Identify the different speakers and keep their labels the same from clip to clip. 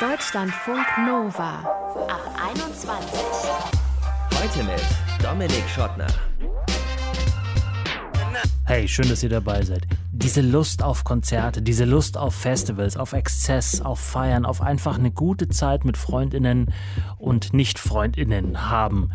Speaker 1: Deutschlandfunk Nova ab 21.
Speaker 2: Heute mit Dominik Schottner.
Speaker 3: Hey, schön, dass ihr dabei seid. Diese Lust auf Konzerte, diese Lust auf Festivals, auf Exzess, auf Feiern, auf einfach eine gute Zeit mit Freundinnen und Nicht-Freundinnen haben.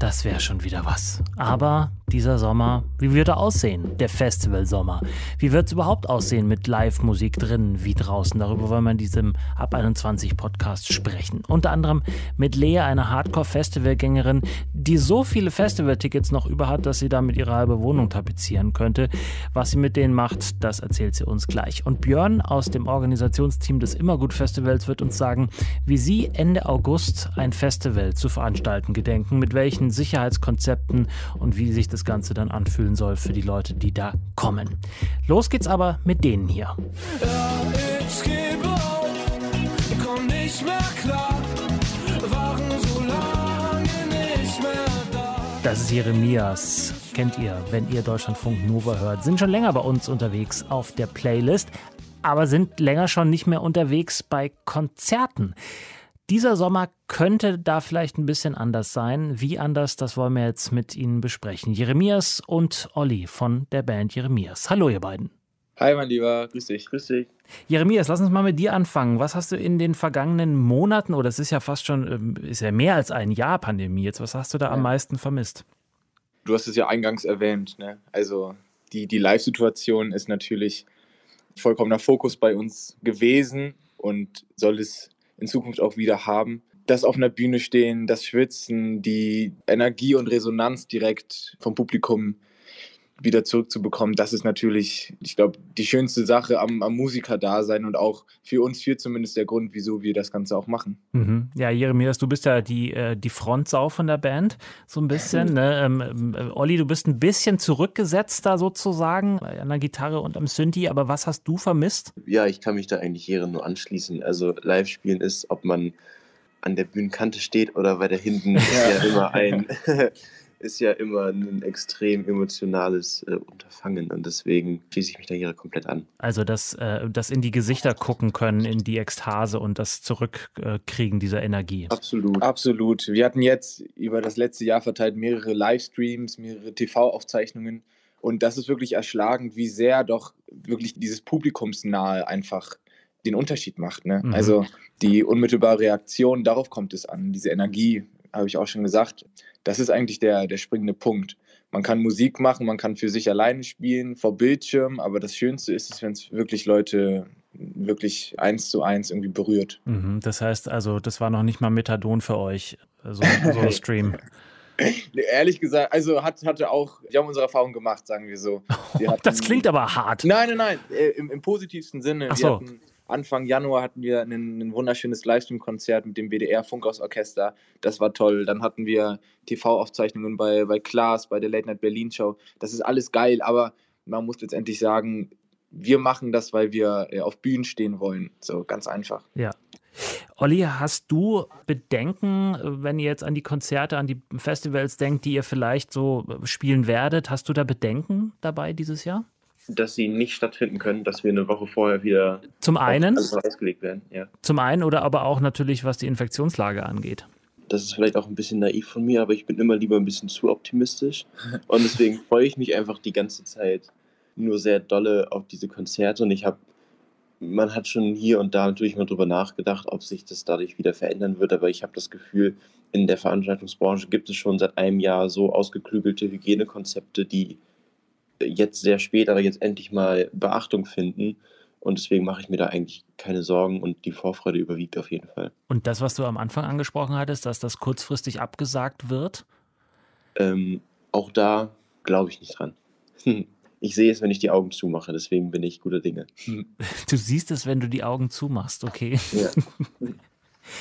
Speaker 3: Das wäre schon wieder was. Aber dieser Sommer, wie wird er aussehen? Der Festivalsommer. Wie wird es überhaupt aussehen mit Live-Musik drin wie draußen? Darüber wollen wir in diesem Ab 21 Podcast sprechen. Unter anderem mit Lea, einer Hardcore-Festivalgängerin, die so viele Festivaltickets noch über hat, dass sie damit ihre halbe Wohnung tapezieren könnte. Was sie mit denen macht, das erzählt sie uns gleich. Und Björn aus dem Organisationsteam des Immergut-Festivals wird uns sagen, wie sie Ende August ein Festival zu veranstalten gedenken, mit welchen Sicherheitskonzepten und wie sich das Ganze dann anfühlen soll für die Leute, die da kommen. Los geht's aber mit denen hier.
Speaker 4: Ja, ich gebe auf, komm nicht mehr klar.
Speaker 3: Das ist Jeremias. Kennt ihr, wenn ihr Deutschlandfunk Nova hört. Sind schon länger bei uns unterwegs auf der Playlist, aber sind länger schon nicht mehr unterwegs bei Konzerten. Dieser Sommer könnte da vielleicht ein bisschen anders sein. Wie anders, das wollen wir jetzt mit Ihnen besprechen. Jeremias und Olli von der Band Jeremias. Hallo, ihr beiden.
Speaker 5: Hi, mein Lieber, grüß dich. Grüß dich.
Speaker 3: Jeremias, lass uns mal mit dir anfangen. Was hast du in den vergangenen Monaten, oder es ist ja fast schon, ähm, ist ja mehr als ein Jahr Pandemie jetzt, was hast du da am meisten vermisst?
Speaker 5: Du hast es ja eingangs erwähnt, ne? Also die, die Live-Situation ist natürlich vollkommener Fokus bei uns gewesen und soll es in Zukunft auch wieder haben. Das auf einer Bühne stehen, das Schwitzen, die Energie und Resonanz direkt vom Publikum wieder zurückzubekommen, das ist natürlich, ich glaube, die schönste Sache am, am Musiker-Dasein und auch für uns vier zumindest der Grund, wieso wir das Ganze auch machen.
Speaker 3: Mhm. Ja, Jeremias, du bist ja die, äh, die Frontsau von der Band, so ein bisschen. Ne? Ähm, äh, Olli, du bist ein bisschen zurückgesetzt da sozusagen, an der Gitarre und am Synthi, aber was hast du vermisst?
Speaker 6: Ja, ich kann mich da eigentlich Jere nur anschließen. Also Live-Spielen ist, ob man an der Bühnenkante steht oder weiter hinten, ist ja immer ein ist ja immer ein extrem emotionales äh, Unterfangen und deswegen schließe ich mich da hier komplett an.
Speaker 3: Also das, äh, das in die Gesichter gucken können, in die Ekstase und das Zurückkriegen äh, dieser Energie.
Speaker 5: Absolut. Absolut. Wir hatten jetzt über das letzte Jahr verteilt mehrere Livestreams, mehrere TV-Aufzeichnungen und das ist wirklich erschlagend, wie sehr doch wirklich dieses Publikumsnahe einfach den Unterschied macht. Ne? Mhm. Also die unmittelbare Reaktion, darauf kommt es an, diese Energie, habe ich auch schon gesagt. Das ist eigentlich der, der springende Punkt. Man kann Musik machen, man kann für sich alleine spielen, vor Bildschirm, aber das Schönste ist es, wenn es wirklich Leute wirklich eins zu eins irgendwie berührt.
Speaker 3: Mhm, das heißt also, das war noch nicht mal Methadon für euch, so, so ein Stream.
Speaker 5: Ehrlich gesagt, also hat, hatte auch, wir haben unsere Erfahrung gemacht, sagen wir so.
Speaker 3: Hatten, das klingt aber hart.
Speaker 5: Nein, nein, nein, äh, im, im positivsten Sinne.
Speaker 3: Ach so.
Speaker 5: Hatten, Anfang Januar hatten wir ein, ein wunderschönes Livestream-Konzert mit dem WDR Funkhausorchester. Das war toll. Dann hatten wir TV-Aufzeichnungen bei, bei Klaas, bei der Late Night Berlin Show. Das ist alles geil, aber man muss letztendlich sagen, wir machen das, weil wir äh, auf Bühnen stehen wollen. So ganz einfach.
Speaker 3: Ja. Olli, hast du Bedenken, wenn ihr jetzt an die Konzerte, an die Festivals denkt, die ihr vielleicht so spielen werdet? Hast du da Bedenken dabei dieses Jahr?
Speaker 6: Dass sie nicht stattfinden können, dass wir eine Woche vorher wieder
Speaker 3: zum einen
Speaker 6: ausgelegt werden. Ja.
Speaker 3: Zum einen oder aber auch natürlich, was die Infektionslage angeht.
Speaker 6: Das ist vielleicht auch ein bisschen naiv von mir, aber ich bin immer lieber ein bisschen zu optimistisch. Und deswegen freue ich mich einfach die ganze Zeit nur sehr dolle auf diese Konzerte. Und ich habe, man hat schon hier und da natürlich mal drüber nachgedacht, ob sich das dadurch wieder verändern wird. Aber ich habe das Gefühl, in der Veranstaltungsbranche gibt es schon seit einem Jahr so ausgeklügelte Hygienekonzepte, die jetzt sehr spät, aber jetzt endlich mal Beachtung finden. Und deswegen mache ich mir da eigentlich keine Sorgen und die Vorfreude überwiegt auf jeden Fall.
Speaker 3: Und das, was du am Anfang angesprochen hattest, dass das kurzfristig abgesagt wird?
Speaker 6: Ähm, auch da glaube ich nicht dran. Ich sehe es, wenn ich die Augen zumache, deswegen bin ich guter Dinge.
Speaker 3: Du siehst es, wenn du die Augen zumachst, okay.
Speaker 6: Ja.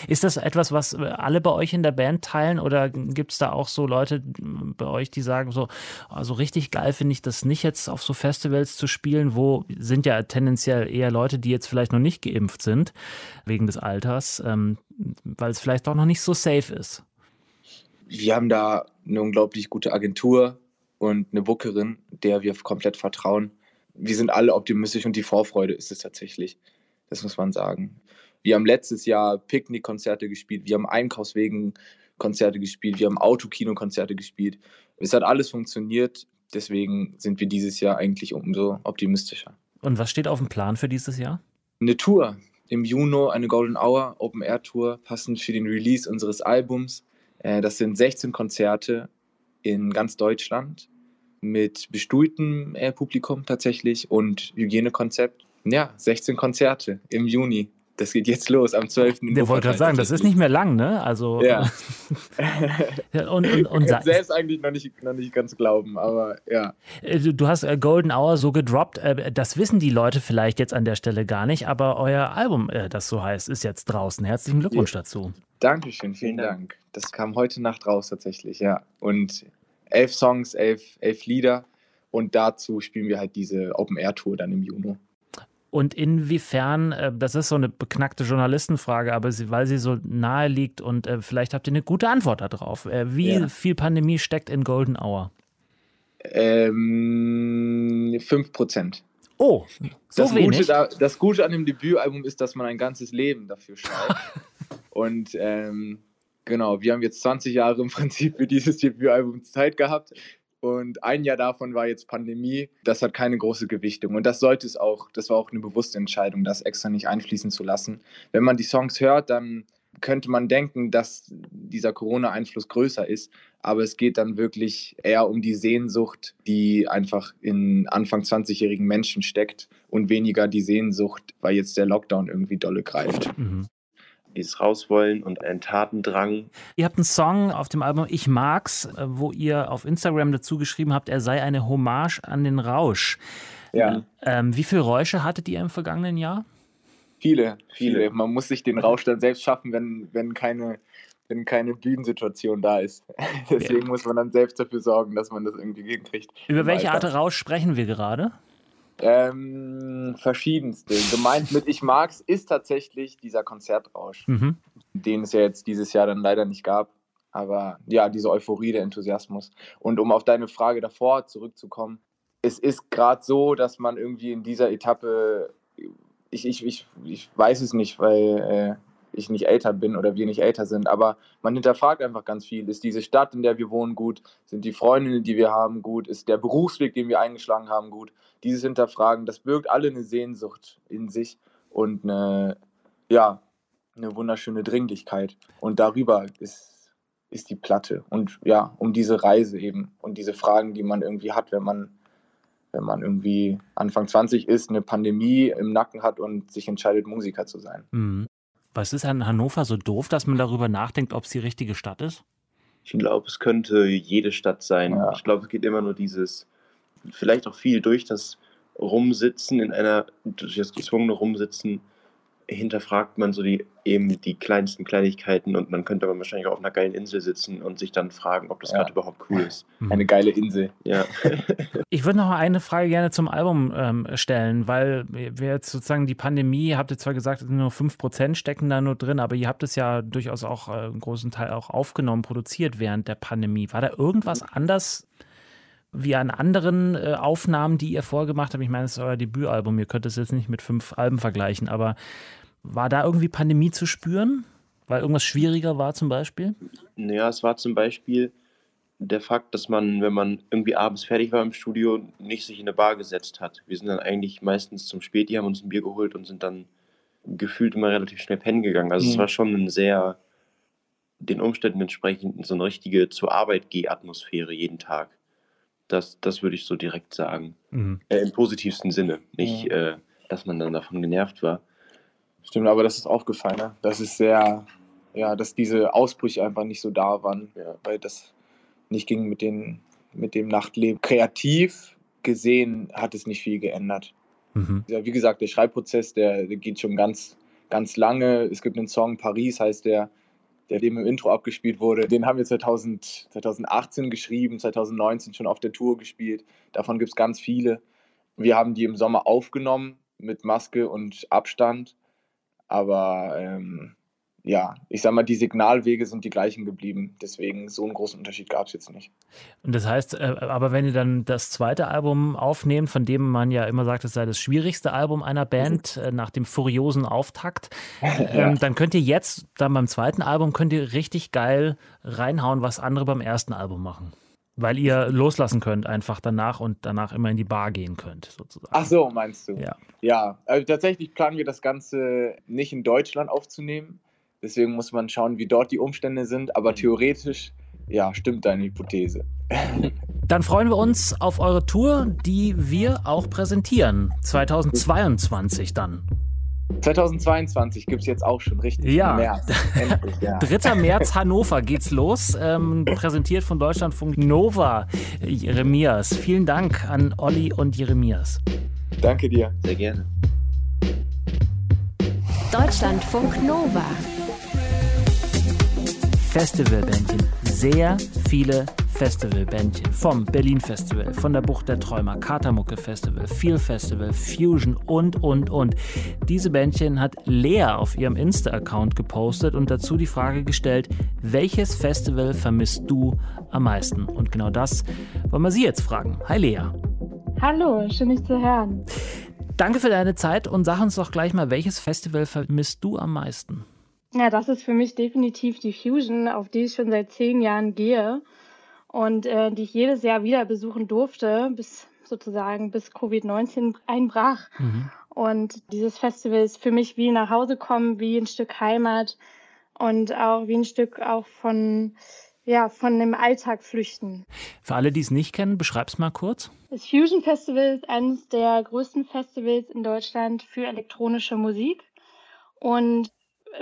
Speaker 3: Ist das etwas, was alle bei euch in der Band teilen oder gibt es da auch so Leute bei euch, die sagen so, also richtig geil finde ich das nicht jetzt auf so Festivals zu spielen, wo sind ja tendenziell eher Leute, die jetzt vielleicht noch nicht geimpft sind wegen des Alters, ähm, weil es vielleicht auch noch nicht so safe ist.
Speaker 5: Wir haben da eine unglaublich gute Agentur und eine Bookerin, der wir komplett vertrauen. Wir sind alle optimistisch und die Vorfreude ist es tatsächlich. Das muss man sagen. Wir haben letztes Jahr Picknickkonzerte gespielt, wir haben Einkaufswegen-Konzerte gespielt, wir haben Autokino-Konzerte gespielt. Es hat alles funktioniert, deswegen sind wir dieses Jahr eigentlich umso optimistischer.
Speaker 3: Und was steht auf dem Plan für dieses Jahr?
Speaker 5: Eine Tour. Im Juni eine Golden Hour Open Air Tour, passend für den Release unseres Albums. Äh, das sind 16 Konzerte in ganz Deutschland mit bestuhltem äh, Publikum tatsächlich und Hygienekonzept. Ja, 16 Konzerte im Juni. Das geht jetzt los am 12.
Speaker 3: Der wollte gerade sagen, das ist nicht mehr lang, ne? Also
Speaker 5: Ja.
Speaker 3: Ja, und, und, und
Speaker 5: Ich
Speaker 3: sa-
Speaker 5: kann selbst eigentlich noch nicht, noch nicht ganz glauben, aber ja.
Speaker 3: äh, du du hast äh, Golden Hour so gedroppt. äh, Das wissen die Leute vielleicht jetzt an der Stelle gar nicht, aber euer Album, das so heißt, ist jetzt draußen. Herzlichen Glückwunsch dazu.
Speaker 5: Dankeschön, vielen
Speaker 6: Vielen Dank.
Speaker 5: Dank. Das kam heute Nacht raus tatsächlich, ja. Und elf Songs, elf, elf Lieder und dazu spielen wir halt diese Open-Air-Tour dann im Juni.
Speaker 3: Und inwiefern, äh, das ist so eine beknackte Journalistenfrage, aber sie, weil sie so nahe liegt und äh, vielleicht habt ihr eine gute Antwort darauf. Äh, Wie
Speaker 5: Ja.
Speaker 3: viel Pandemie steckt in Golden Hour?
Speaker 5: Ähm, 5%.
Speaker 3: Oh, so
Speaker 5: das,
Speaker 3: wenig.
Speaker 5: Gute da, das Gute an dem Debütalbum ist, dass man ein ganzes Leben dafür schreibt. und ähm, genau, wir haben jetzt 20 Jahre im Prinzip für dieses Debütalbum Zeit gehabt. Und ein Jahr davon war jetzt Pandemie. Das hat keine große Gewichtung. Und das sollte es auch, das war auch eine bewusste Entscheidung, das extra nicht einfließen zu lassen. Wenn man die Songs hört, dann könnte man denken, dass dieser Corona-Einfluss größer ist. Aber es geht dann wirklich eher um die Sehnsucht, die einfach in Anfang 20-jährigen Menschen steckt und weniger die Sehnsucht, weil jetzt der Lockdown irgendwie dolle greift.
Speaker 3: Mhm.
Speaker 6: Dieses Rauswollen und ein Tatendrang.
Speaker 3: Ihr habt einen Song auf dem Album Ich mag's, äh, wo ihr auf Instagram dazu geschrieben habt, er sei eine Hommage an den Rausch.
Speaker 5: Ja,
Speaker 3: Ähm, wie viele Räusche hattet ihr im vergangenen Jahr?
Speaker 5: viele, viele. Man muss sich den Rausch dann selbst schaffen, wenn, wenn, keine, wenn keine Bühnensituation da ist. Deswegen muss man dann selbst dafür sorgen, dass man das irgendwie hinkriegt.
Speaker 3: Über welche Art. Rausch sprechen wir gerade?
Speaker 5: Ähm, verschiedenste. Gemeint mit Ich mag's ist tatsächlich dieser Konzertrausch.
Speaker 3: Mhm.
Speaker 5: den es ja jetzt dieses Jahr dann leider nicht gab. Aber ja, diese Euphorie, der Enthusiasmus. Und um auf deine Frage davor zurückzukommen, es ist gerade so, dass man irgendwie in dieser Etappe, ich, ich, ich, ich weiß es nicht, weil äh, ich nicht älter bin oder wir nicht älter sind, aber man hinterfragt einfach ganz viel. Ist diese Stadt, in der wir wohnen, gut? Sind die Freundinnen, die wir haben, gut? Ist der Berufsweg, den wir eingeschlagen haben, gut? Dieses Hinterfragen, das birgt alle eine Sehnsucht in sich und eine, ja, eine wunderschöne Dringlichkeit. Und darüber ist, ist die Platte. Und ja, um diese Reise eben und diese Fragen, die man irgendwie hat, wenn man, wenn man irgendwie Anfang 20 ist, eine Pandemie im Nacken hat und sich entscheidet, Musiker zu sein.
Speaker 3: Mhm. Was ist an Hannover so doof, dass man darüber nachdenkt, ob es die richtige Stadt ist?
Speaker 6: Ich glaube, es könnte jede Stadt sein.
Speaker 5: Ja.
Speaker 6: Ich glaube, es geht immer nur dieses, vielleicht auch viel durch das Rumsitzen in einer, durch das gezwungene Rumsitzen, hinterfragt man so die eben die kleinsten Kleinigkeiten und man könnte aber wahrscheinlich auch auf einer geilen Insel sitzen und sich dann fragen, ob das
Speaker 5: Ja.
Speaker 6: gerade überhaupt cool ist.
Speaker 5: Eine geile Insel.
Speaker 6: Ja.
Speaker 3: Ich würde noch mal eine Frage gerne zum Album ähm, stellen, weil wir jetzt sozusagen die Pandemie, habt ihr zwar gesagt, nur 5% stecken da nur drin, aber ihr habt es ja durchaus auch äh, einen großen Teil auch aufgenommen, produziert während der Pandemie. War da irgendwas anders wie an anderen äh, Aufnahmen, die ihr vorgemacht habt? Ich meine, es ist euer Debütalbum, ihr könnt es jetzt nicht mit fünf Alben vergleichen, aber war da irgendwie Pandemie zu spüren? Weil irgendwas schwieriger war zum Beispiel?
Speaker 6: Naja, es war zum Beispiel der Fakt, dass man, wenn man irgendwie abends fertig war im Studio, nicht sich in eine Bar gesetzt hat. Wir sind dann eigentlich meistens zum Späti, haben uns ein Bier geholt und sind dann gefühlt immer relativ schnell pennen gegangen. Also es
Speaker 5: Mhm.
Speaker 6: war schon ein sehr, den Umständen entsprechend, so eine richtige zur Arbeit geh Atmosphäre jeden Tag. Das, das würde ich so direkt sagen.
Speaker 3: Mhm.
Speaker 6: Äh, Im positivsten Sinne. Nicht, äh, dass man dann davon genervt war.
Speaker 5: Stimmt, aber das ist aufgefallen. Ne? Das ist sehr, ja, dass diese Ausbrüche einfach nicht so da waren,
Speaker 6: Ja.
Speaker 5: weil das nicht ging mit, den, mit dem Nachtleben. Kreativ gesehen hat es nicht viel geändert.
Speaker 3: Mhm.
Speaker 5: Ja, wie gesagt, der Schreibprozess, der, der geht schon ganz, ganz lange. Es gibt einen Song, Paris heißt der, der dem im Intro abgespielt wurde. Den haben wir 2000, 2018 geschrieben, 2019 schon auf der Tour gespielt. Davon gibt es ganz viele. Wir haben die im Sommer aufgenommen mit Maske und Abstand. Aber ähm, ja, ich sag mal, die Signalwege sind die gleichen geblieben. Deswegen so einen großen Unterschied gab es jetzt nicht.
Speaker 3: Und das heißt, äh, aber wenn ihr dann das zweite Album aufnehmt, von dem man ja immer sagt, es sei das schwierigste Album einer Band äh, nach dem furiosen Auftakt, ähm, dann könnt ihr jetzt, dann beim zweiten Album, könnt ihr richtig geil reinhauen, was andere beim ersten Album machen. Weil ihr loslassen könnt einfach danach und danach immer in die Bar gehen könnt, sozusagen.
Speaker 5: Ach so, meinst du?
Speaker 3: Ja.
Speaker 5: Ja, also tatsächlich planen wir das Ganze nicht in Deutschland aufzunehmen. Deswegen muss man schauen, wie dort die Umstände sind. Aber theoretisch, ja, stimmt deine Hypothese.
Speaker 3: Dann freuen wir uns auf eure Tour, die wir auch präsentieren. 2022 dann.
Speaker 5: 2022 gibt es jetzt auch schon richtig.
Speaker 3: Ja.
Speaker 5: Im März. Endlich, ja.
Speaker 3: 3. März Hannover geht's los. Ähm, präsentiert von Deutschlandfunk Nova. Jeremias. Vielen Dank an Olli und Jeremias.
Speaker 5: Danke dir.
Speaker 6: Sehr gerne.
Speaker 1: Deutschlandfunk Nova.
Speaker 3: Festivalbändchen. Sehr viele Festivalbändchen. Vom Berlin Festival, von der Bucht der Träumer, Katermucke Festival, Feel Festival, Fusion und, und, und. Diese Bändchen hat Lea auf ihrem Insta-Account gepostet und dazu die Frage gestellt, welches Festival vermisst du am meisten? Und genau das wollen wir sie jetzt fragen. Hi Lea.
Speaker 7: Hallo, schön dich zu hören.
Speaker 3: Danke für deine Zeit und sag uns doch gleich mal, welches Festival vermisst du am meisten?
Speaker 7: Ja, das ist für mich definitiv die Fusion, auf die ich schon seit zehn Jahren gehe und äh, die ich jedes Jahr wieder besuchen durfte, bis sozusagen bis Covid-19 einbrach. Und dieses Festival ist für mich wie nach Hause kommen, wie ein Stück Heimat und auch wie ein Stück auch von, ja, von dem Alltag flüchten.
Speaker 3: Für alle, die es nicht kennen, beschreib's mal kurz.
Speaker 7: Das Fusion Festival ist eines der größten Festivals in Deutschland für elektronische Musik und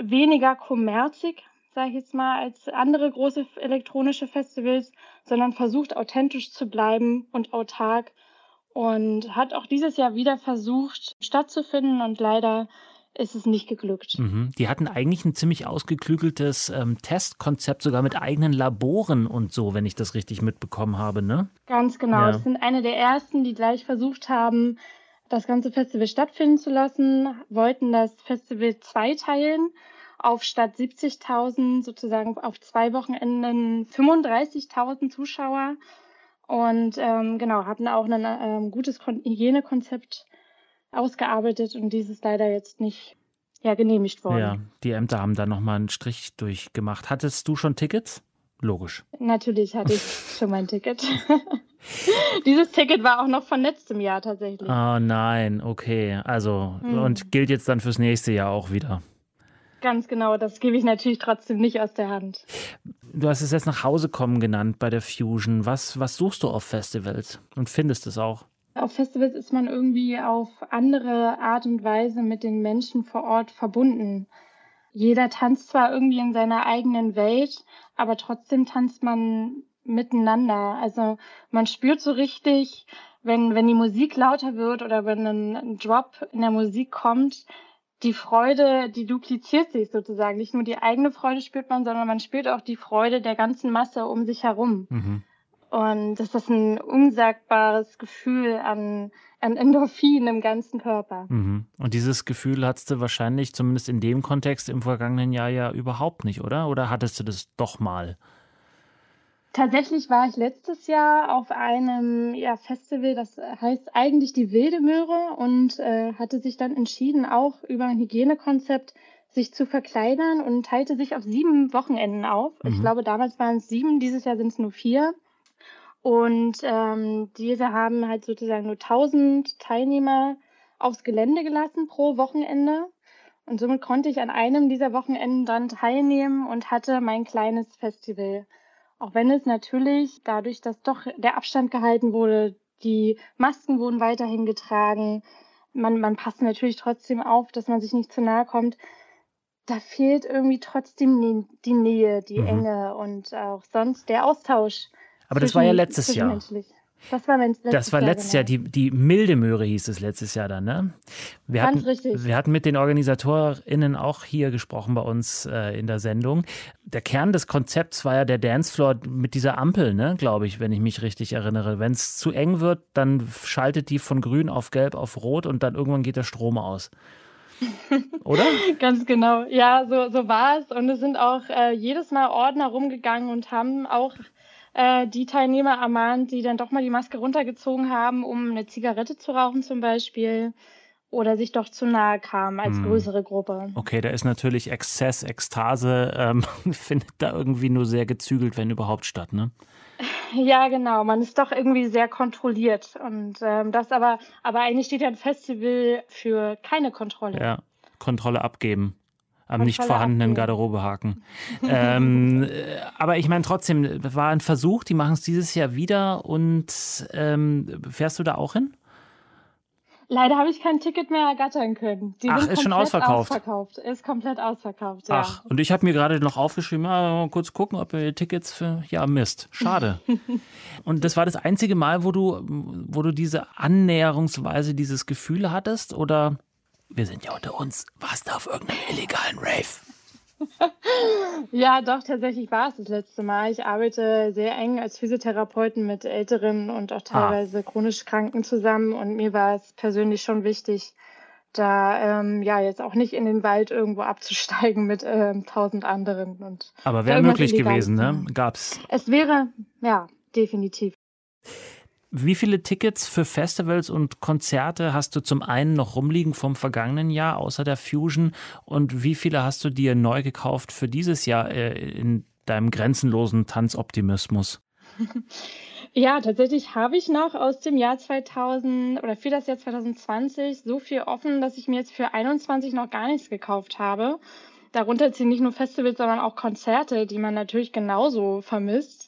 Speaker 7: weniger kommerzig, sage ich jetzt mal, als andere große elektronische Festivals, sondern versucht authentisch zu bleiben und autark und hat auch dieses Jahr wieder versucht stattzufinden und leider ist es nicht geglückt.
Speaker 3: Mhm. Die hatten eigentlich ein ziemlich ausgeklügeltes ähm, Testkonzept, sogar mit eigenen Laboren und so, wenn ich das richtig mitbekommen habe, ne?
Speaker 7: Ganz genau.
Speaker 3: Ja.
Speaker 7: Es sind eine der ersten, die gleich versucht haben, das ganze Festival stattfinden zu lassen, wollten das Festival zweiteilen auf statt 70.000 sozusagen auf zwei Wochenenden 35.000 Zuschauer und ähm, genau hatten auch ein ähm, gutes Kon Hygienekonzept ausgearbeitet und dieses leider jetzt nicht ja, genehmigt worden.
Speaker 3: Ja, die Ämter haben da nochmal einen Strich durchgemacht. Hattest du schon Tickets? Logisch.
Speaker 7: Natürlich hatte ich schon mein Ticket. Dieses Ticket war auch noch von letztem Jahr tatsächlich.
Speaker 3: Oh nein, okay. Also,
Speaker 7: Mhm.
Speaker 3: und gilt jetzt dann fürs nächste Jahr auch wieder.
Speaker 7: Ganz genau, das gebe ich natürlich trotzdem nicht aus der Hand.
Speaker 3: Du hast es jetzt nach Hause kommen genannt bei der Fusion. Was, was suchst du auf Festivals und findest es auch?
Speaker 7: Auf Festivals ist man irgendwie auf andere Art und Weise mit den Menschen vor Ort verbunden. Jeder tanzt zwar irgendwie in seiner eigenen Welt, aber trotzdem tanzt man miteinander. Also man spürt so richtig, wenn, wenn die Musik lauter wird oder wenn ein, ein Drop in der Musik kommt, die Freude, die dupliziert sich sozusagen. Nicht nur die eigene Freude spürt man, sondern man spürt auch die Freude der ganzen Masse um sich herum.
Speaker 3: Mhm.
Speaker 7: Und das ist ein unsagbares Gefühl an, an Endorphin im ganzen Körper.
Speaker 3: Mhm. Und dieses Gefühl hattest du wahrscheinlich, zumindest in dem Kontext, im vergangenen Jahr ja überhaupt nicht, oder? Oder hattest du das doch mal?
Speaker 7: Tatsächlich war ich letztes Jahr auf einem ja, Festival, das heißt eigentlich die Wilde Möhre und äh, hatte sich dann entschieden, auch über ein Hygienekonzept sich zu verkleinern und teilte sich auf sieben Wochenenden auf. Ich
Speaker 3: Mhm.
Speaker 7: glaube, damals waren es sieben, dieses Jahr sind es nur vier. Und ähm, diese haben halt sozusagen nur 1000 Teilnehmer aufs Gelände gelassen pro Wochenende. Und somit konnte ich an einem dieser Wochenenden dran teilnehmen und hatte mein kleines Festival. Auch wenn es natürlich dadurch, dass doch der Abstand gehalten wurde, die Masken wurden weiterhin getragen, man, man passt natürlich trotzdem auf, dass man sich nicht zu nahe kommt. Da fehlt irgendwie trotzdem die, Nähe, die
Speaker 3: Mhm.
Speaker 7: Enge und auch sonst der Austausch.
Speaker 3: Aber das war ja letztes Jahr.
Speaker 7: Das war men- letztes
Speaker 3: Das war
Speaker 7: Jahr,
Speaker 3: letztes
Speaker 7: genau.
Speaker 3: Jahr, die, die milde Möhre hieß es letztes Jahr dann, ne? Wir
Speaker 7: Ganz
Speaker 3: hatten,
Speaker 7: richtig.
Speaker 3: Wir hatten mit den OrganisatorInnen auch hier gesprochen bei uns äh, in der Sendung. Der Kern des Konzepts war ja der Dancefloor mit dieser Ampel, ne, glaube ich, wenn ich mich richtig erinnere. Wenn es zu eng wird, dann schaltet die von grün auf gelb auf rot und dann irgendwann geht der Strom aus. Oder?
Speaker 7: Ganz genau. Ja, so, so war es. Und es sind auch äh, jedes Mal Ordner rumgegangen und haben auch äh, die Teilnehmer ermahnt, die dann doch mal die Maske runtergezogen haben, um eine Zigarette zu rauchen zum Beispiel. Oder sich doch zu nahe kamen als
Speaker 3: Hm.
Speaker 7: größere Gruppe.
Speaker 3: Okay, da ist natürlich Exzess, Ekstase, ähm, findet da irgendwie nur sehr gezügelt, wenn überhaupt statt, ne?
Speaker 7: Ja, genau. Man ist doch irgendwie sehr kontrolliert. Und ähm, das aber, aber eigentlich steht ja ein Festival für keine Kontrolle.
Speaker 3: Ja, Kontrolle abgeben. Am nicht vorhandenen. Garderobehaken. ähm, äh, aber ich meine trotzdem, war ein Versuch, die machen es dieses Jahr wieder und ähm, fährst du da auch hin?
Speaker 7: Leider habe ich kein Ticket mehr ergattern können. Die
Speaker 3: Ach,
Speaker 7: sind
Speaker 3: ist schon ausverkauft.
Speaker 7: ausverkauft. Ist komplett ausverkauft, ja.
Speaker 3: Ach, und ich habe mir gerade noch aufgeschrieben, ja, mal kurz gucken, ob wir Tickets für. Ja, Mist. Schade. und das war das einzige Mal, wo du, wo du diese annäherungsweise dieses Gefühl hattest? Oder wir sind ja unter uns, warst du auf irgendeinem illegalen Rave?
Speaker 7: Ja, doch, tatsächlich war es das letzte Mal. Ich arbeite sehr eng als Physiotherapeuten mit Älteren und auch teilweise chronisch Kranken zusammen. Und mir war es persönlich schon wichtig, da ähm, ja jetzt auch nicht in den Wald irgendwo abzusteigen mit ähm, tausend anderen. Und
Speaker 3: Aber wäre möglich gewesen, ne? Gab's.
Speaker 7: Es wäre, ja, definitiv.
Speaker 3: Wie viele Tickets für Festivals und Konzerte hast du zum einen noch rumliegen vom vergangenen Jahr, außer der Fusion? Und wie viele hast du dir neu gekauft für dieses Jahr äh, in deinem grenzenlosen Tanzoptimismus?
Speaker 7: Ja, tatsächlich habe ich noch aus dem Jahr 2000 oder für das Jahr 2020 so viel offen, dass ich mir jetzt für 21 noch gar nichts gekauft habe. Darunter ziehen nicht nur Festivals, sondern auch Konzerte, die man natürlich genauso vermisst.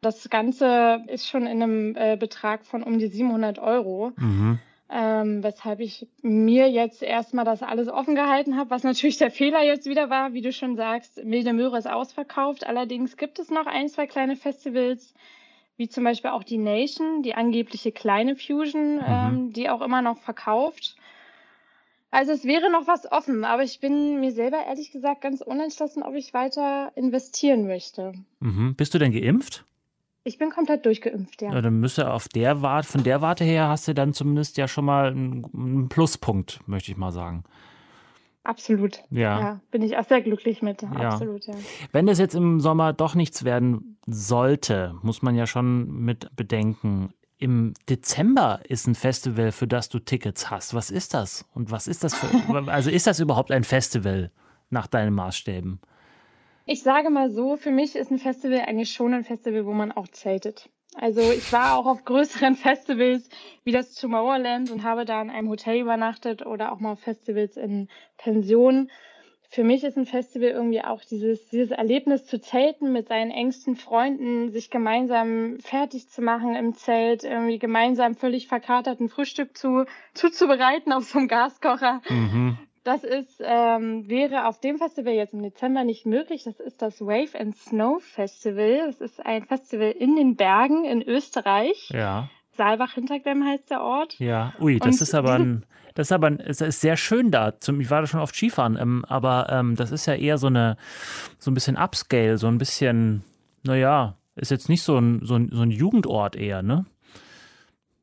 Speaker 7: Das Ganze ist schon in einem äh, Betrag von um die 700 Euro,
Speaker 3: Mhm.
Speaker 7: ähm, weshalb ich mir jetzt erstmal das alles offen gehalten habe, was natürlich der Fehler jetzt wieder war, wie du schon sagst. Milde Möhre ist ausverkauft. Allerdings gibt es noch ein, zwei kleine Festivals, wie zum Beispiel auch die Nation, die angebliche kleine Fusion, ähm, die auch immer noch verkauft. Also es wäre noch was offen, aber ich bin mir selber ehrlich gesagt ganz unentschlossen, ob ich weiter investieren möchte.
Speaker 3: Mhm. Bist du denn geimpft?
Speaker 7: Ich bin komplett durchgeimpft, ja.
Speaker 3: Ja, dann müsste auf der Warte, von der Warte her hast du dann zumindest ja schon mal einen, einen Pluspunkt, möchte ich mal sagen.
Speaker 7: Absolut.
Speaker 3: Ja.
Speaker 7: Ja, bin ich auch sehr glücklich mit.
Speaker 3: Ja.
Speaker 7: Absolut, ja.
Speaker 3: Wenn das jetzt im Sommer doch nichts werden sollte, muss man ja schon mit bedenken. Im Dezember ist ein Festival, für das du Tickets hast. Was ist das? Und was ist das für. also ist das überhaupt ein Festival nach deinen Maßstäben?
Speaker 7: Ich sage mal so, für mich ist ein Festival eigentlich schon ein Festival, wo man auch zeltet. Also ich war auch auf größeren Festivals wie das Tomorrowland und habe da in einem Hotel übernachtet oder auch mal auf Festivals in Pensionen. Für mich ist ein Festival irgendwie auch dieses, dieses Erlebnis zu zelten mit seinen engsten Freunden, sich gemeinsam fertig zu machen im Zelt, irgendwie gemeinsam völlig verkaterten Frühstück zu, zuzubereiten auf so einem Gaskocher.
Speaker 3: Mhm.
Speaker 7: Das ist, ähm, wäre auf dem Festival jetzt im Dezember nicht möglich. Das ist das Wave and Snow Festival. Das ist ein Festival in den Bergen in Österreich.
Speaker 3: Ja,
Speaker 7: Saalbach-Hinterglemm heißt der Ort.
Speaker 3: ja. Ui, das
Speaker 7: Und
Speaker 3: ist aber ein. Das ist aber ein, es ist sehr schön da. Zum, ich war da schon oft Skifahren, ähm, aber ähm, das ist ja eher so eine, so ein bisschen Upscale, so ein bisschen, naja, ist jetzt nicht so ein, so ein, so ein Jugendort eher, ne?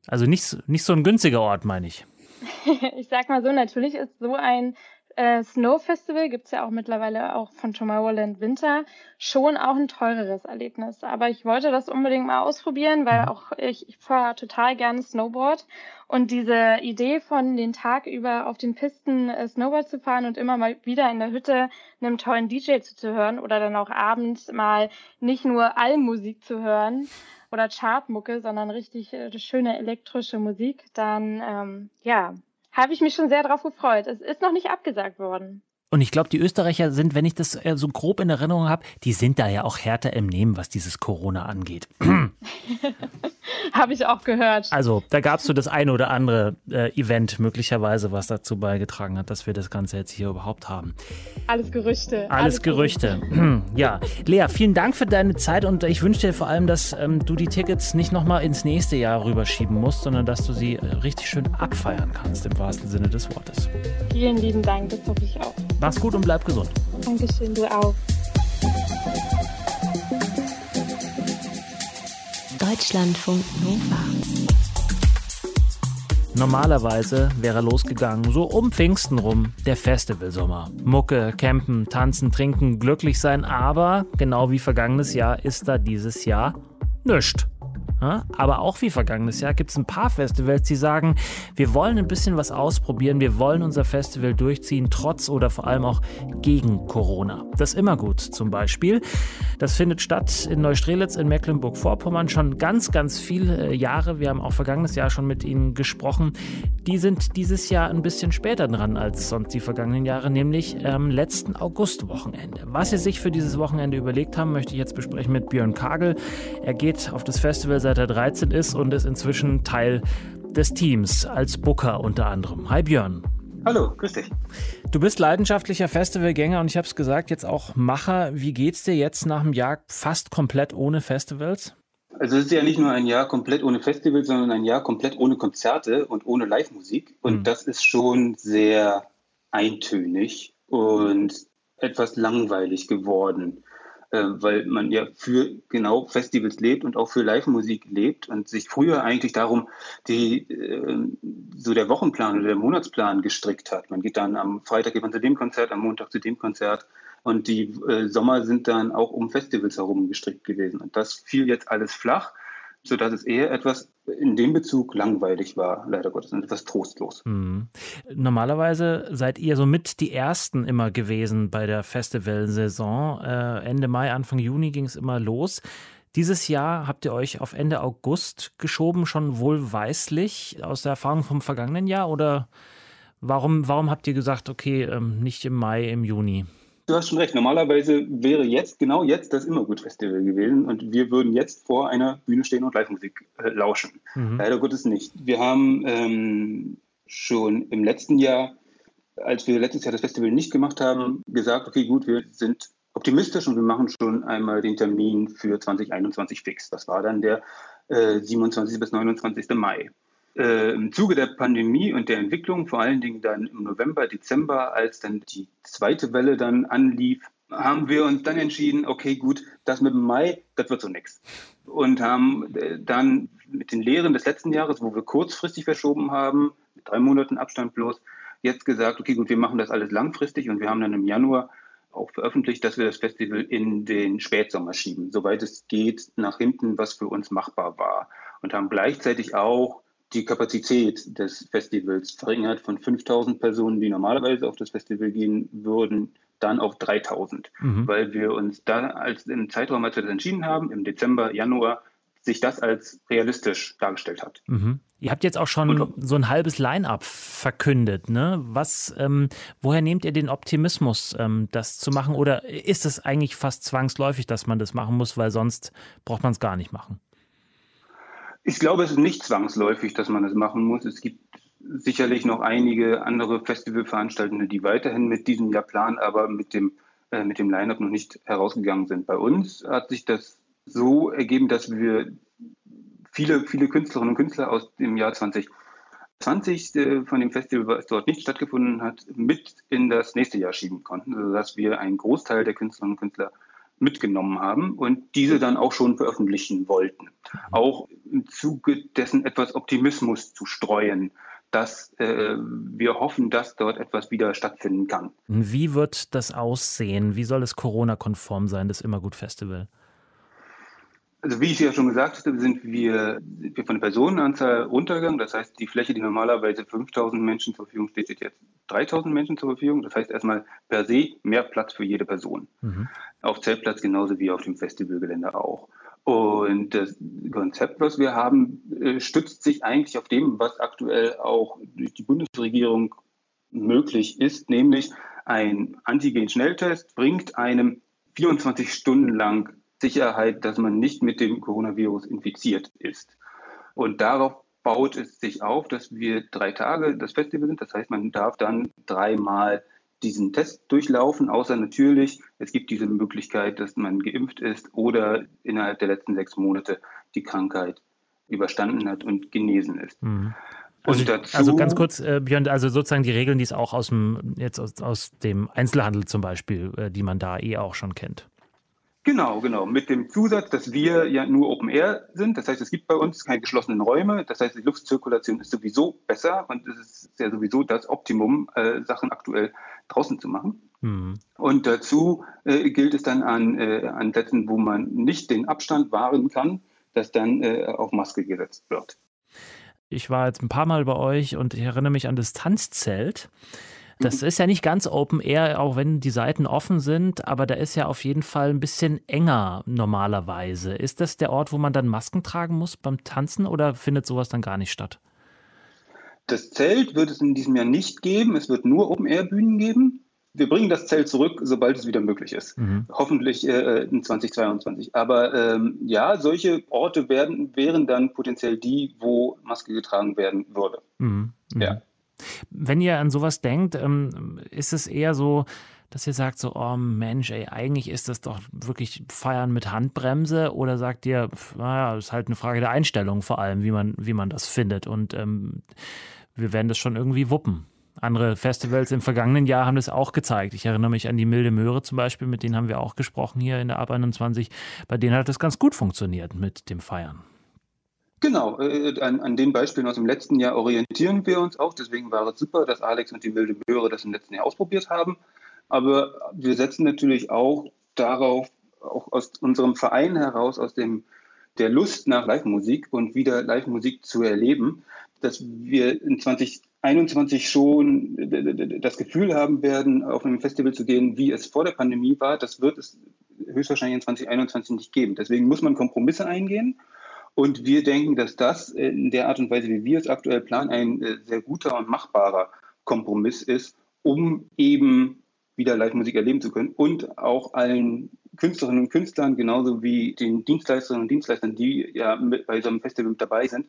Speaker 3: Also nicht, nicht so ein günstiger Ort, meine ich.
Speaker 7: Ich sag mal so, natürlich ist so ein äh, Snow Festival, gibt's ja auch mittlerweile auch von Tomorrowland Winter, schon auch ein teureres Erlebnis. Aber ich wollte das unbedingt mal ausprobieren, weil auch ich, ich fahre total gerne Snowboard. Und diese Idee von den Tag über auf den Pisten äh, Snowboard zu fahren und immer mal wieder in der Hütte einem tollen DJ zuzuhören oder dann auch abends mal nicht nur Allmusik zu hören, oder Chartmucke, sondern richtig äh, schöne elektrische Musik, dann ähm, ja, habe ich mich schon sehr darauf gefreut. Es ist noch nicht abgesagt worden.
Speaker 3: Und ich glaube, die Österreicher sind, wenn ich das äh, so grob in Erinnerung habe, die sind da ja auch härter im Nehmen, was dieses Corona angeht.
Speaker 7: Habe ich auch gehört.
Speaker 3: Also, da gab es so das eine oder andere äh, Event möglicherweise, was dazu beigetragen hat, dass wir das Ganze jetzt hier überhaupt haben.
Speaker 7: Alles Gerüchte.
Speaker 3: Alles Gerüchte. Ja, Lea, vielen Dank für deine Zeit und ich wünsche dir vor allem, dass ähm, du die Tickets nicht nochmal ins nächste Jahr rüberschieben musst, sondern dass du sie äh, richtig schön abfeiern kannst, im wahrsten Sinne des Wortes.
Speaker 7: Vielen lieben Dank, das hoffe ich auch.
Speaker 3: Mach's gut und bleib gesund.
Speaker 7: Dankeschön, du auch.
Speaker 1: Deutschlandfunk Nova.
Speaker 3: Normalerweise wäre losgegangen, so um Pfingsten rum, der Festivalsommer. Mucke, campen, tanzen, trinken, glücklich sein, aber genau wie vergangenes Jahr ist da dieses Jahr nichts. Aber auch wie vergangenes Jahr gibt es ein paar Festivals, die sagen, wir wollen ein bisschen was ausprobieren, wir wollen unser Festival durchziehen, trotz oder vor allem auch gegen Corona. Das ist immer gut zum Beispiel. Das findet statt in Neustrelitz in Mecklenburg-Vorpommern schon ganz, ganz viele Jahre. Wir haben auch vergangenes Jahr schon mit ihnen gesprochen. Die sind dieses Jahr ein bisschen später dran als sonst die vergangenen Jahre, nämlich am letzten Augustwochenende. Was sie sich für dieses Wochenende überlegt haben, möchte ich jetzt besprechen mit Björn Kagel. Er geht auf das Festival seit er 13 ist und ist inzwischen Teil des Teams als Booker unter anderem. Hi Björn.
Speaker 8: Hallo, grüß dich.
Speaker 3: Du bist leidenschaftlicher Festivalgänger und ich habe es gesagt, jetzt auch Macher. Wie geht's dir jetzt nach einem Jahr fast komplett ohne Festivals?
Speaker 8: Also es ist ja nicht nur ein Jahr komplett ohne Festivals, sondern ein Jahr komplett ohne Konzerte und ohne Live-Musik. Und mhm. das ist schon sehr eintönig und etwas langweilig geworden weil man ja für genau Festivals lebt und auch für Live-Musik lebt und sich früher eigentlich darum die, äh, so der Wochenplan oder der Monatsplan gestrickt hat. Man geht dann am Freitag geht man zu dem Konzert, am Montag zu dem Konzert und die äh, Sommer sind dann auch um Festivals herum gestrickt gewesen. Und das fiel jetzt alles flach sodass es eher etwas in dem Bezug langweilig war, leider Gottes, und etwas trostlos.
Speaker 3: Mhm. Normalerweise seid ihr so mit die Ersten immer gewesen bei der Festivalsaison. Äh, Ende Mai, Anfang Juni ging es immer los. Dieses Jahr habt ihr euch auf Ende August geschoben, schon wohlweislich aus der Erfahrung vom vergangenen Jahr? Oder warum, warum habt ihr gesagt, okay, ähm, nicht im Mai, im Juni?
Speaker 8: Du hast schon recht. Normalerweise wäre jetzt, genau jetzt, das Immergut-Festival gewesen und wir würden jetzt vor einer Bühne stehen und Live-Musik äh, lauschen. Mhm. Leider Gottes nicht. Wir haben ähm, schon im letzten Jahr, als wir letztes Jahr das Festival nicht gemacht haben, gesagt, okay, gut, wir sind optimistisch und wir machen schon einmal den Termin für 2021 fix. Das war dann der äh, 27. bis 29. Mai äh, im Zuge der Pandemie und der Entwicklung, vor allen Dingen dann im November, Dezember, als dann die zweite Welle dann anlief, haben wir uns dann entschieden, okay, gut, das mit dem Mai, das wird so nichts. Und haben äh, dann mit den Lehren des letzten Jahres, wo wir kurzfristig verschoben haben, mit drei Monaten Abstand bloß, jetzt gesagt, okay, gut, wir machen das alles langfristig und wir haben dann im Januar auch veröffentlicht, dass wir das Festival in den Spätsommer schieben, soweit es geht, nach hinten, was für uns machbar war. Und haben gleichzeitig auch die Kapazität des Festivals verringert von 5000 Personen, die normalerweise auf das Festival gehen würden, dann auf 3000, mhm. weil wir uns da als im Zeitraum, als wir das entschieden haben, im Dezember, Januar, sich das als realistisch dargestellt hat.
Speaker 3: Mhm. Ihr habt jetzt auch schon so ein halbes Line-up verkündet. Ne? Was, ähm, woher nehmt ihr den Optimismus, ähm, das zu machen? Oder ist es eigentlich fast zwangsläufig, dass man das machen muss, weil sonst braucht man es gar nicht machen?
Speaker 8: Ich glaube, es ist nicht zwangsläufig, dass man das machen muss. Es gibt sicherlich noch einige andere Festivalveranstaltende, die weiterhin mit diesem Jahr planen, aber mit dem, äh, mit dem Line-Up noch nicht herausgegangen sind. Bei uns hat sich das so ergeben, dass wir viele, viele Künstlerinnen und Künstler aus dem Jahr 2020 äh, von dem Festival, was dort nicht stattgefunden hat, mit in das nächste Jahr schieben konnten, sodass wir einen Großteil der Künstlerinnen und Künstler mitgenommen haben und diese dann auch schon veröffentlichen wollten. Auch im Zuge dessen etwas Optimismus zu streuen, dass äh, wir hoffen, dass dort etwas wieder stattfinden kann.
Speaker 3: Wie wird das aussehen? Wie soll es Corona-konform sein, das Immergut-Festival?
Speaker 8: Also wie ich ja schon gesagt habe, sind wir, sind wir von der Personenanzahl runtergegangen. Das heißt, die Fläche, die normalerweise 5000 Menschen zur Verfügung steht, steht jetzt 3000 Menschen zur Verfügung. Das heißt erstmal per se mehr Platz für jede Person. Mhm. Auf Zeltplatz genauso wie auf dem Festivalgelände auch. Und das Konzept, was wir haben, äh, stützt sich eigentlich auf dem, was aktuell auch durch die Bundesregierung möglich ist, nämlich ein Antigen-Schnelltest bringt einem 24 Stunden lang Sicherheit, dass man nicht mit dem Coronavirus infiziert ist. Und darauf baut es sich auf, dass wir drei Tage das Festival sind. Das heißt, man darf dann dreimal diesen Test durchlaufen, außer natürlich, es gibt diese Möglichkeit, dass man geimpft ist oder innerhalb der letzten sechs Monate die Krankheit überstanden hat und genesen ist.
Speaker 3: Mhm. Also, dazu, also, ganz kurz, äh, Björn, also sozusagen die Regeln, die es auch aus dem, jetzt aus, aus dem Einzelhandel zum Beispiel, äh, die man da eh auch schon kennt.
Speaker 8: Genau, genau. Mit dem Zusatz, dass wir ja nur Open Air sind. Das heißt, es gibt bei uns keine geschlossenen Räume. Das heißt, die Luftzirkulation ist sowieso besser und es ist ja sowieso das Optimum, äh, Sachen aktuell draußen zu machen. Mhm. Und dazu äh, gilt es dann an, äh, an Plätzen, wo man nicht den Abstand wahren kann, dass dann äh, auf Maske gesetzt wird.
Speaker 3: Ich war jetzt ein paar Mal bei euch und ich erinnere mich an das Tanzzelt. Das ist ja nicht ganz Open Air, auch wenn die Seiten offen sind, aber da ist ja auf jeden Fall ein bisschen enger normalerweise. Ist das der Ort, wo man dann Masken tragen muss beim Tanzen oder findet sowas dann gar nicht statt?
Speaker 8: Das Zelt wird es in diesem Jahr nicht geben. Es wird nur Open Air Bühnen geben. Wir bringen das Zelt zurück, sobald es wieder möglich ist. Mhm. Hoffentlich äh, in 2022. Aber ähm, ja, solche Orte werden, wären dann potenziell die, wo Maske getragen werden würde. Mhm. Mhm. Ja.
Speaker 3: Wenn ihr an sowas denkt, ähm, ist es eher so, dass ihr sagt so, oh Mensch, ey, eigentlich ist das doch wirklich Feiern mit Handbremse oder sagt ihr, naja, ist halt eine Frage der Einstellung vor allem, wie man, wie man das findet und ähm, wir werden das schon irgendwie wuppen. Andere Festivals im vergangenen Jahr haben das auch gezeigt. Ich erinnere mich an die Milde Möhre zum Beispiel, mit denen haben wir auch gesprochen hier in der Ab 21. Bei denen hat das ganz gut funktioniert mit dem Feiern.
Speaker 8: Genau, äh, an, an, den Beispielen aus dem letzten Jahr orientieren wir uns auch. Deswegen war es super, dass Alex und die Milde Möhre das im letzten Jahr ausprobiert haben. Aber wir setzen natürlich auch darauf, auch aus unserem Verein heraus, aus dem, der Lust nach Live-Musik und wieder Live-Musik zu erleben, dass wir in 2021 schon das Gefühl haben werden, auf einem Festival zu gehen, wie es vor der Pandemie war. Das wird es höchstwahrscheinlich in 2021 nicht geben. Deswegen muss man Kompromisse eingehen. Und wir denken, dass das in der Art und Weise, wie wir es aktuell planen, ein äh, sehr guter und machbarer Kompromiss ist, um eben wieder Live-Musik erleben zu können und auch allen Künstlerinnen und Künstlern, genauso wie den Dienstleisterinnen und Dienstleistern, die ja bei so einem Festival mit dabei sind,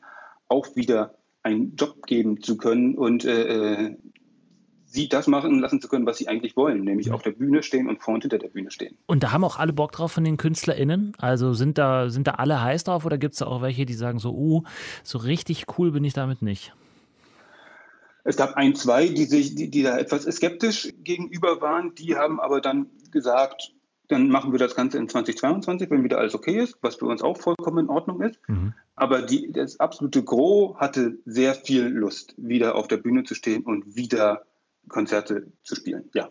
Speaker 8: auch wieder einen Job geben zu können und äh, äh sie das machen lassen zu können, was sie eigentlich wollen, nämlich auf der Bühne stehen und vor und hinter der Bühne stehen.
Speaker 3: Und da haben auch alle Bock drauf von den KünstlerInnen? Also sind da, sind da alle heiß drauf oder gibt es da auch welche, die sagen so, uh, so richtig cool bin ich damit nicht?
Speaker 8: Es gab ein, zwei, die sich, die, die da etwas skeptisch gegenüber waren, die haben aber dann gesagt, dann machen wir das Ganze in 2022, wenn wieder alles okay ist, was für uns auch vollkommen in Ordnung ist. Mhm. Aber die, das absolute Gros hatte sehr viel Lust, wieder auf der Bühne zu stehen und wieder Konzerte zu spielen. Ja.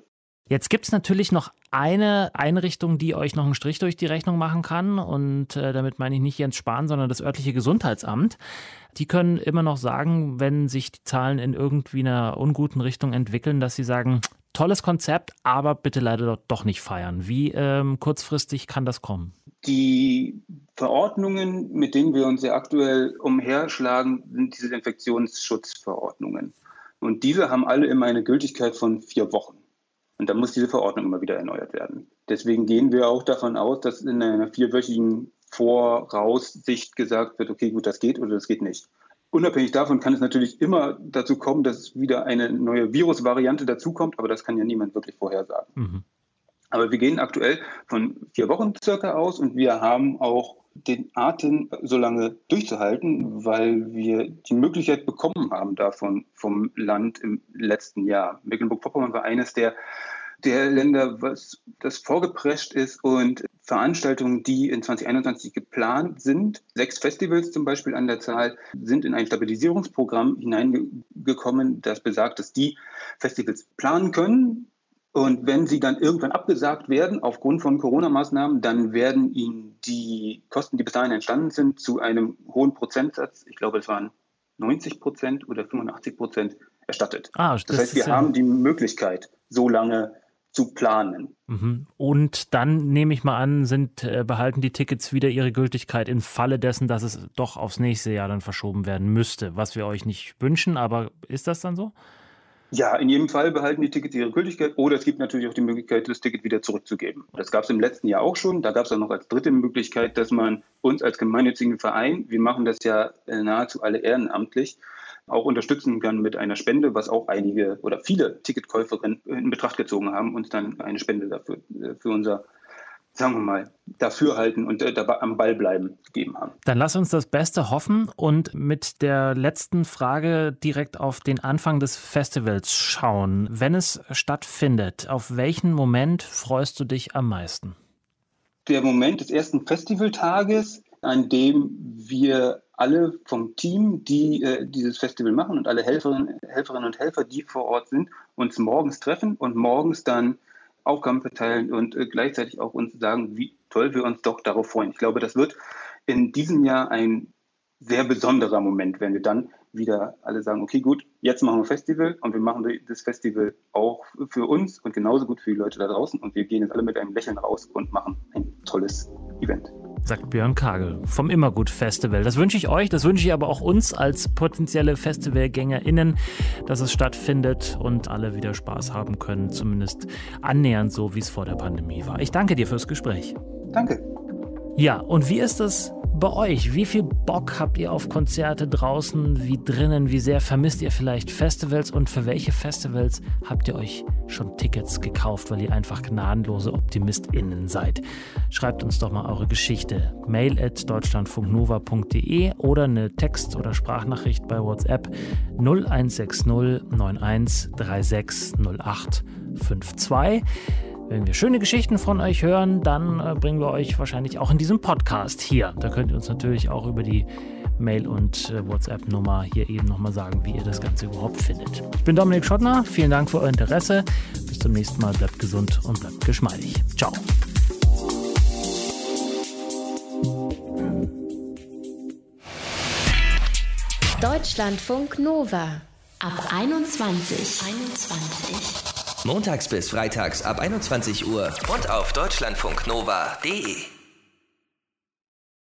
Speaker 3: Jetzt gibt es natürlich noch eine Einrichtung, die euch noch einen Strich durch die Rechnung machen kann. Und äh, damit meine ich nicht Jens Spahn, sondern das örtliche Gesundheitsamt. Die können immer noch sagen, wenn sich die Zahlen in irgendwie einer unguten Richtung entwickeln, dass sie sagen, tolles Konzept, aber bitte leider doch nicht feiern. Wie ähm, kurzfristig kann das kommen?
Speaker 8: Die Verordnungen, mit denen wir uns ja aktuell umherschlagen, sind diese Infektionsschutzverordnungen. Und diese haben alle immer eine Gültigkeit von vier Wochen. Und dann muss diese Verordnung immer wieder erneuert werden. Deswegen gehen wir auch davon aus, dass in einer vierwöchigen Voraussicht gesagt wird, okay, gut, das geht oder das geht nicht. Unabhängig davon kann es natürlich immer dazu kommen, dass wieder eine neue Virusvariante dazukommt, aber das kann ja niemand wirklich vorhersagen. Mhm. Aber wir gehen aktuell von vier Wochen circa aus und wir haben auch den Atem so lange durchzuhalten, weil wir die Möglichkeit bekommen haben davon vom Land im letzten Jahr. Mecklenburg-Vorpommern war eines der, der Länder, was das vorgeprescht ist und Veranstaltungen, die in 2021 geplant sind, sechs Festivals zum Beispiel an der Zahl, sind in ein Stabilisierungsprogramm hineingekommen, das besagt, dass die Festivals planen können, und wenn sie dann irgendwann abgesagt werden aufgrund von Corona-Maßnahmen, dann werden ihnen die Kosten, die bis dahin entstanden sind, zu einem hohen Prozentsatz, ich glaube, es waren 90 Prozent oder 85 Prozent, erstattet. Ah, das, das heißt, wir haben die Möglichkeit, so lange zu planen.
Speaker 3: Mhm. Und dann nehme ich mal an, sind äh, behalten die Tickets wieder ihre Gültigkeit im Falle dessen, dass es doch aufs nächste Jahr dann verschoben werden müsste, was wir euch nicht wünschen, aber ist das dann so?
Speaker 8: Ja, in jedem Fall behalten die Tickets ihre Gültigkeit oder es gibt natürlich auch die Möglichkeit, das Ticket wieder zurückzugeben. Das gab es im letzten Jahr auch schon. Da gab es auch noch als dritte Möglichkeit, dass man uns als gemeinnützigen Verein, wir machen das ja äh, nahezu alle ehrenamtlich, auch unterstützen kann mit einer Spende, was auch einige oder viele Ticketkäuferinnen in Betracht gezogen haben, uns dann eine Spende dafür äh, für unser sagen wir mal, dafür halten und äh, am Ball bleiben gegeben haben.
Speaker 3: Dann lass uns das Beste hoffen und mit der letzten Frage direkt auf den Anfang des Festivals schauen. Wenn es stattfindet, auf welchen Moment freust du dich am meisten?
Speaker 8: der Moment des ersten Festivaltages, an dem wir alle vom Team, die äh, dieses Festival machen und alle Helferinnen, Helferinnen und Helfer, die vor Ort sind, uns morgens treffen und morgens dann Aufgaben verteilen und äh, gleichzeitig auch uns sagen, wie toll wir uns doch darauf freuen. Ich glaube, das wird in diesem Jahr ein sehr besonderer Moment, wenn wir dann wieder alle sagen, okay, gut, jetzt machen wir Festival und wir machen das Festival auch für uns und genauso gut für die Leute da draußen und wir gehen jetzt alle mit einem Lächeln raus und machen ein tolles Event
Speaker 3: sagt Björn Kagel vom Immergut Festival. Das wünsche ich euch, das wünsche ich aber auch uns als potenzielle FestivalgängerInnen, dass es stattfindet und alle wieder Spaß haben können, zumindest annähernd so, wie es vor der Pandemie war. Ich danke dir fürs Gespräch.
Speaker 8: Danke.
Speaker 3: Ja, und wie ist es bei euch? Wie viel Bock habt ihr auf Konzerte draußen, wie drinnen? Wie sehr vermisst ihr vielleicht Festivals? Und für welche Festivals habt ihr euch schon Tickets gekauft, weil ihr einfach gnadenlose OptimistInnen seid? Schreibt uns doch mal eure Geschichte. Mail at deutschlandfunknova.de oder eine Text- oder Sprachnachricht bei WhatsApp 0160 91 36 08 52. Wenn wir schöne Geschichten von euch hören, dann äh, bringen wir euch wahrscheinlich auch in diesem Podcast hier. Da könnt ihr uns natürlich auch über die Mail- und äh, WhatsApp-Nummer hier eben nochmal sagen, wie ihr das Ganze überhaupt findet. Ich bin Dominik Schottner, vielen Dank für euer Interesse. Bis zum nächsten Mal, bleibt gesund und bleibt geschmeidig. Ciao.
Speaker 1: Deutschlandfunk Nova ab 21.
Speaker 2: 21. Montags bis freitags ab 21 Uhr und auf deutschlandfunknova.de.